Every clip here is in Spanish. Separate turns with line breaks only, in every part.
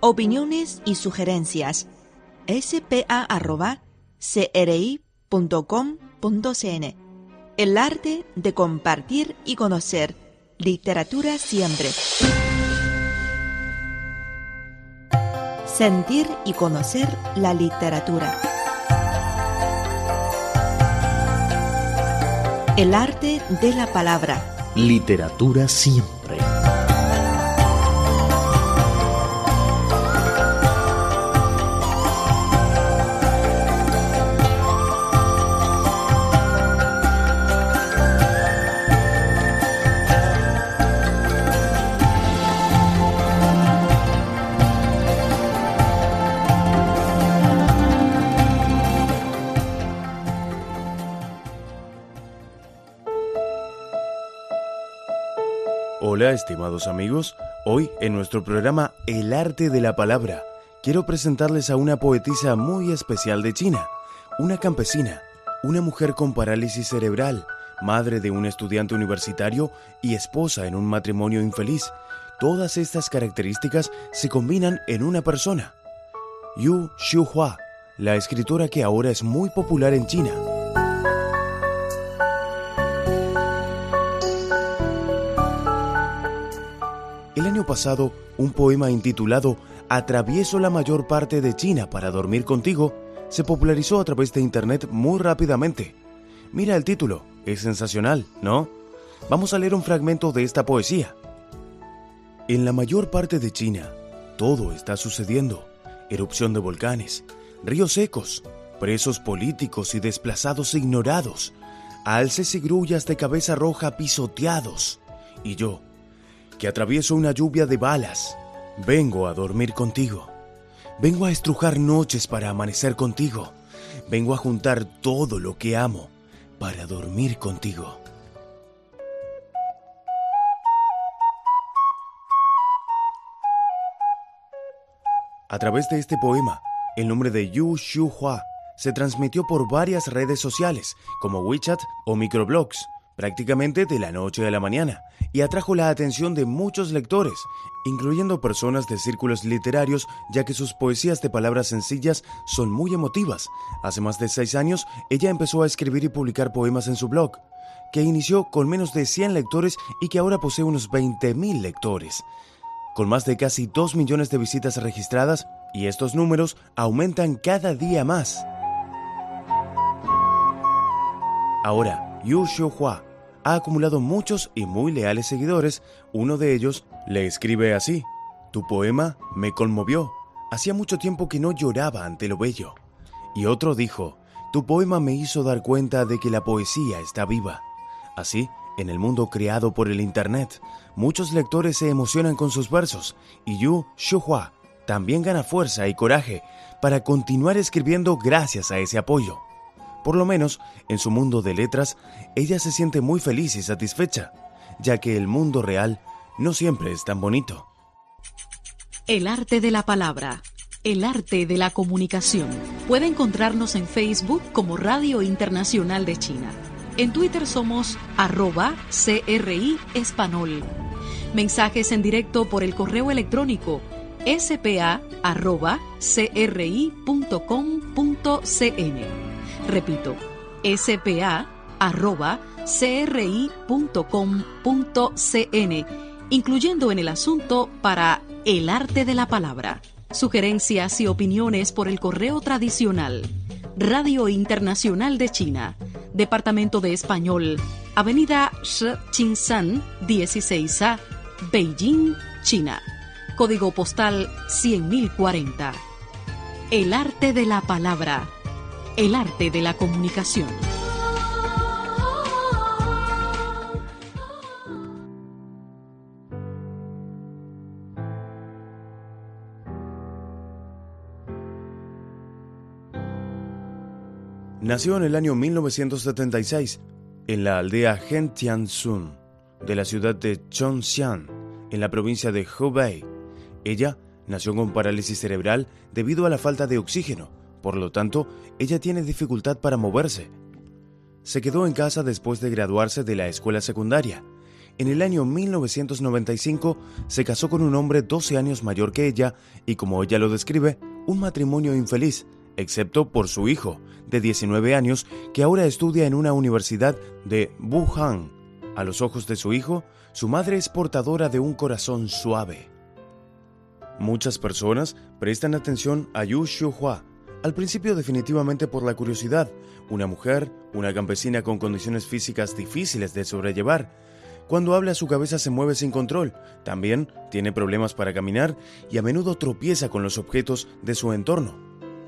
Opiniones y sugerencias spa.cri.com.cn El arte de compartir y conocer. Literatura siempre. Sentir y conocer la literatura. El arte de la palabra.
Literatura siempre.
Hola estimados amigos, hoy en nuestro programa El arte de la palabra quiero presentarles a una poetisa muy especial de China, una campesina, una mujer con parálisis cerebral, madre de un estudiante universitario y esposa en un matrimonio infeliz. Todas estas características se combinan en una persona. Yu Xiuhua, la escritora que ahora es muy popular en China. Pasado, un poema intitulado Atravieso la mayor parte de China para dormir contigo se popularizó a través de Internet muy rápidamente. Mira el título, es sensacional, ¿no? Vamos a leer un fragmento de esta poesía. En la mayor parte de China, todo está sucediendo. Erupción de volcanes, ríos secos, presos políticos y desplazados ignorados, alces y grullas de cabeza roja pisoteados. Y yo, que atravieso una lluvia de balas. Vengo a dormir contigo. Vengo a estrujar noches para amanecer contigo. Vengo a juntar todo lo que amo para dormir contigo. A través de este poema, el nombre de Yu Shu Hua se transmitió por varias redes sociales como WeChat o microblogs prácticamente de la noche a la mañana, y atrajo la atención de muchos lectores, incluyendo personas de círculos literarios, ya que sus poesías de palabras sencillas son muy emotivas. Hace más de seis años, ella empezó a escribir y publicar poemas en su blog, que inició con menos de 100 lectores y que ahora posee unos 20.000 lectores. Con más de casi 2 millones de visitas registradas, y estos números aumentan cada día más. Ahora, Yu Xiuhua ha acumulado muchos y muy leales seguidores. Uno de ellos le escribe así: Tu poema me conmovió. Hacía mucho tiempo que no lloraba ante lo bello. Y otro dijo: Tu poema me hizo dar cuenta de que la poesía está viva. Así, en el mundo creado por el Internet, muchos lectores se emocionan con sus versos y Yu Shuhua también gana fuerza y coraje para continuar escribiendo gracias a ese apoyo. Por lo menos, en su mundo de letras, ella se siente muy feliz y satisfecha, ya que el mundo real no siempre es tan bonito.
El arte de la palabra. El arte de la comunicación. Puede encontrarnos en Facebook como Radio Internacional de China. En Twitter somos arroba CRI Espanol. Mensajes en directo por el correo electrónico spa.cri.com.cn. Repito, spa.cri.com.cn, incluyendo en el asunto para el arte de la palabra. Sugerencias y opiniones por el correo tradicional. Radio Internacional de China, Departamento de Español, Avenida Shi 16A, Beijing, China. Código postal 100.040. El arte de la palabra el arte de la comunicación.
Nació en el año 1976 en la aldea Gentianzun de la ciudad de Chongxian, en la provincia de Hubei. Ella nació con parálisis cerebral debido a la falta de oxígeno por lo tanto, ella tiene dificultad para moverse. Se quedó en casa después de graduarse de la escuela secundaria. En el año 1995 se casó con un hombre 12 años mayor que ella y como ella lo describe, un matrimonio infeliz, excepto por su hijo, de 19 años, que ahora estudia en una universidad de Wuhan. A los ojos de su hijo, su madre es portadora de un corazón suave. Muchas personas prestan atención a Yu Xiuhua, al principio definitivamente por la curiosidad, una mujer, una campesina con condiciones físicas difíciles de sobrellevar. Cuando habla su cabeza se mueve sin control, también tiene problemas para caminar y a menudo tropieza con los objetos de su entorno.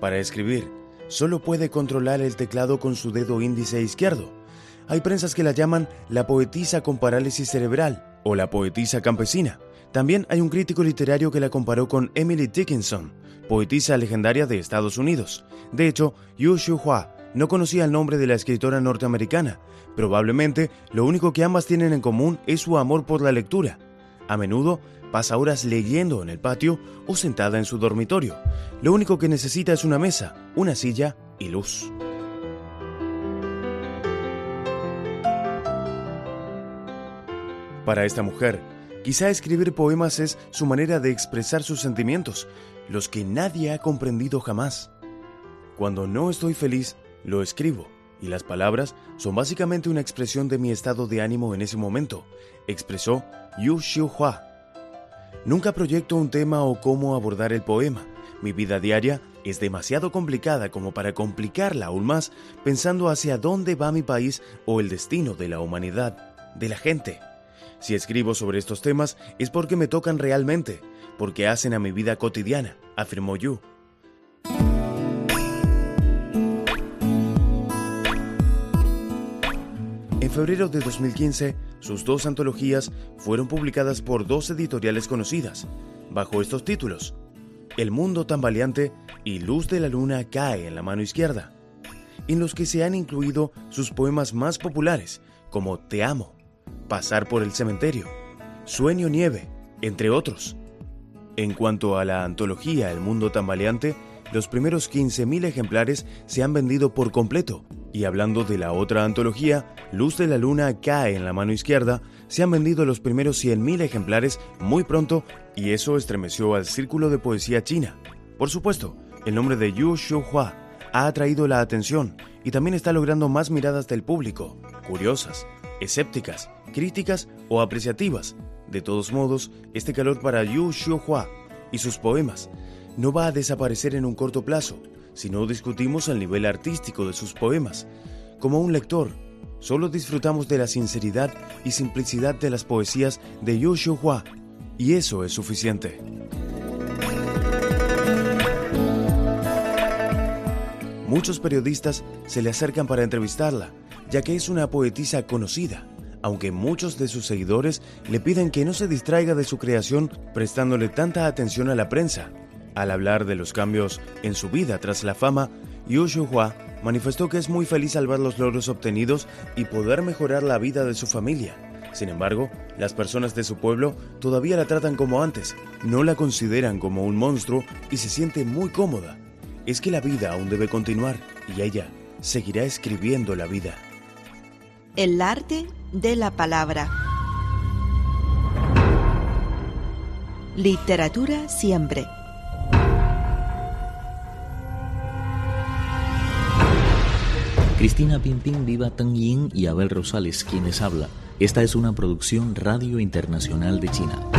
Para escribir, solo puede controlar el teclado con su dedo índice izquierdo. Hay prensas que la llaman la poetisa con parálisis cerebral o la poetisa campesina. También hay un crítico literario que la comparó con Emily Dickinson, poetisa legendaria de Estados Unidos. De hecho, Yu Hua no conocía el nombre de la escritora norteamericana. Probablemente lo único que ambas tienen en común es su amor por la lectura. A menudo pasa horas leyendo en el patio o sentada en su dormitorio. Lo único que necesita es una mesa, una silla y luz. Para esta mujer, quizá escribir poemas es su manera de expresar sus sentimientos, los que nadie ha comprendido jamás. Cuando no estoy feliz, lo escribo, y las palabras son básicamente una expresión de mi estado de ánimo en ese momento, expresó Yu Xiuhua. Nunca proyecto un tema o cómo abordar el poema. Mi vida diaria es demasiado complicada como para complicarla aún más pensando hacia dónde va mi país o el destino de la humanidad, de la gente. Si escribo sobre estos temas es porque me tocan realmente, porque hacen a mi vida cotidiana, afirmó Yu. En febrero de 2015, sus dos antologías fueron publicadas por dos editoriales conocidas, bajo estos títulos, El mundo tambaleante y Luz de la luna cae en la mano izquierda, en los que se han incluido sus poemas más populares, como Te amo, Pasar por el cementerio, Sueño nieve, entre otros. En cuanto a la antología El mundo tambaleante, los primeros 15.000 ejemplares se han vendido por completo y hablando de la otra antología, Luz de la Luna cae en la mano izquierda, se han vendido los primeros 100.000 ejemplares muy pronto y eso estremeció al círculo de poesía china. Por supuesto, el nombre de Yu Hua ha atraído la atención y también está logrando más miradas del público, curiosas, escépticas, críticas o apreciativas. De todos modos, este calor para Yu Hua y sus poemas no va a desaparecer en un corto plazo si no discutimos el nivel artístico de sus poemas. Como un lector, solo disfrutamos de la sinceridad y simplicidad de las poesías de Yu Hua, y eso es suficiente. Muchos periodistas se le acercan para entrevistarla, ya que es una poetisa conocida, aunque muchos de sus seguidores le piden que no se distraiga de su creación prestándole tanta atención a la prensa. Al hablar de los cambios en su vida tras la fama, Yu Hua manifestó que es muy feliz al ver los logros obtenidos y poder mejorar la vida de su familia. Sin embargo, las personas de su pueblo todavía la tratan como antes, no la consideran como un monstruo y se siente muy cómoda. Es que la vida aún debe continuar y ella seguirá escribiendo la vida.
El arte de la palabra. Literatura siempre.
Cristina Pimpín, Viva Teng Yin y Abel Rosales, quienes habla. Esta es una producción Radio Internacional de China.